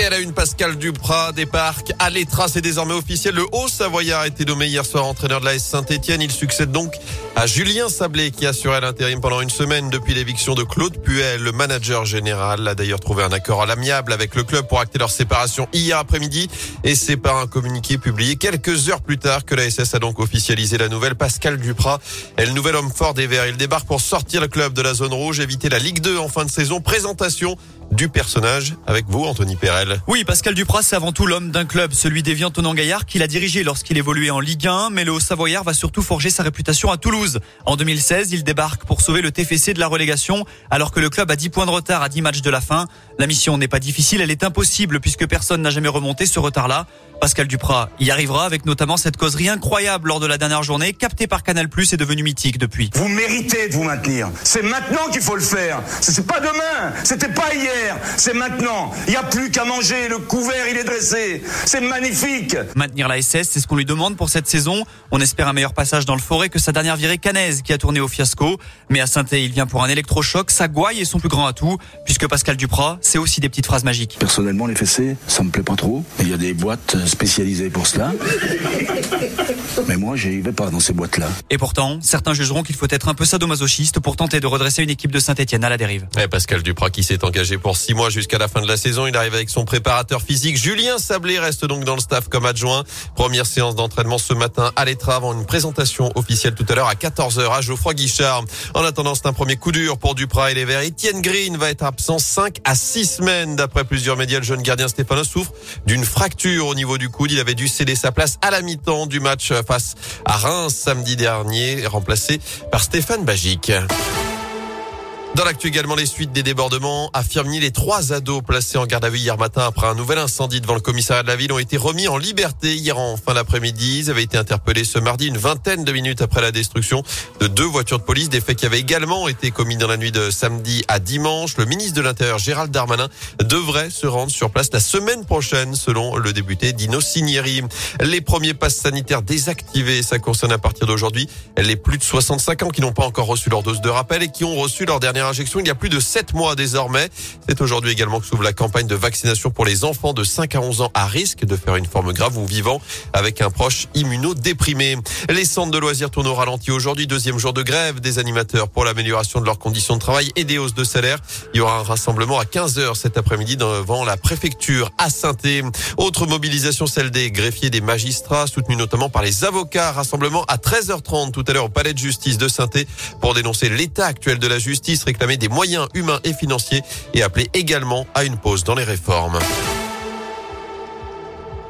Et à une, Pascal Duprat parcs à c'est désormais officiel. Le Haut-Savoyard a été nommé hier soir entraîneur de la S Saint-Etienne. Il succède donc à Julien Sablé qui assurait l'intérim pendant une semaine depuis l'éviction de Claude Puel. Le manager général a d'ailleurs trouvé un accord à l'amiable avec le club pour acter leur séparation hier après-midi. Et c'est par un communiqué publié quelques heures plus tard que la SS a donc officialisé la nouvelle. Pascal Duprat est le nouvel homme fort des Verts. Il débarque pour sortir le club de la zone rouge, éviter la Ligue 2 en fin de saison. Présentation du personnage avec vous, Anthony Perel. Oui, Pascal Duprat, c'est avant tout l'homme d'un club, celui d'Evian Tonan Gaillard, qu'il a dirigé lorsqu'il évoluait en Ligue 1, mais le Haut-Savoyard va surtout forger sa réputation à Toulouse. En 2016, il débarque pour sauver le TFC de la relégation, alors que le club a 10 points de retard à 10 matchs de la fin. La mission n'est pas difficile, elle est impossible puisque personne n'a jamais remonté ce retard-là. Pascal Duprat y arrivera avec notamment cette causerie incroyable lors de la dernière journée, captée par Canal+, et devenue mythique depuis. Vous méritez de vous maintenir. C'est maintenant qu'il faut le faire. C'est pas demain. C'était pas hier. C'est maintenant. Il n'y a plus qu'à manger. Le couvert, il est dressé. C'est magnifique. Maintenir la SS, c'est ce qu'on lui demande pour cette saison. On espère un meilleur passage dans le forêt que sa dernière virée canaise qui a tourné au fiasco. Mais à saint il vient pour un électrochoc. Sa gouaille est son plus grand atout, puisque Pascal Duprat, c'est aussi des petites phrases magiques. Personnellement, les fessées, ça me plaît pas trop. Il y a des boîtes spécialisé pour cela. Mais moi, j'y vais pas dans ces boîtes-là. Et pourtant, certains jugeront qu'il faut être un peu sadomasochiste pour tenter de redresser une équipe de Saint-Etienne à la dérive. Et Pascal Duprat qui s'est engagé pour six mois jusqu'à la fin de la saison. Il arrive avec son préparateur physique. Julien Sablé reste donc dans le staff comme adjoint. Première séance d'entraînement ce matin à l'étra avant une présentation officielle tout à l'heure à 14h à Geoffroy Guichard. En attendant, c'est un premier coup dur pour Duprat et les Verts. Etienne Green va être absent 5 à 6 semaines. D'après plusieurs médias, le jeune gardien Stéphane souffre d'une fracture au niveau du coude. Il avait dû céder sa place à la mi-temps du match face à Reims samedi dernier, remplacé par Stéphane Bagic. Dans l'actu également, les suites des débordements à les trois ados placés en garde à vue hier matin après un nouvel incendie devant le commissariat de la ville ont été remis en liberté hier en fin d'après-midi. Ils avaient été interpellés ce mardi une vingtaine de minutes après la destruction de deux voitures de police, des faits qui avaient également été commis dans la nuit de samedi à dimanche. Le ministre de l'Intérieur, Gérald Darmanin, devrait se rendre sur place la semaine prochaine, selon le député Dino Cinieri. Les premiers passes sanitaires désactivés, ça concerne à partir d'aujourd'hui les plus de 65 ans qui n'ont pas encore reçu leur dose de rappel et qui ont reçu leur dernière injection il y a plus de 7 mois désormais. C'est aujourd'hui également que s'ouvre la campagne de vaccination pour les enfants de 5 à 11 ans à risque de faire une forme grave ou vivant avec un proche immunodéprimé. Les centres de loisirs tournent au ralenti aujourd'hui, deuxième jour de grève des animateurs pour l'amélioration de leurs conditions de travail et des hausses de salaire. Il y aura un rassemblement à 15h cet après-midi devant la préfecture à saint Autre mobilisation, celle des greffiers, des magistrats, soutenus notamment par les avocats. Rassemblement à 13h30 tout à l'heure au palais de justice de saint pour dénoncer l'état actuel de la justice réclamer des moyens humains et financiers et appeler également à une pause dans les réformes.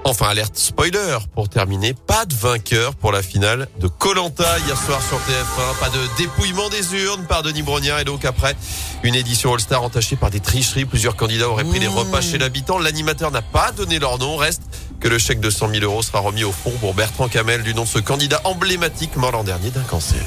Enfin, alerte spoiler pour terminer. Pas de vainqueur pour la finale de Colanta hier soir sur TF1. Pas de dépouillement des urnes par Denis Brognard. Et donc après, une édition All-Star entachée par des tricheries. Plusieurs candidats auraient pris des mmh. repas chez l'habitant. L'animateur n'a pas donné leur nom. Reste que le chèque de 100 000 euros sera remis au fond pour Bertrand Camel du nom de ce candidat emblématique mort l'an dernier d'un cancer.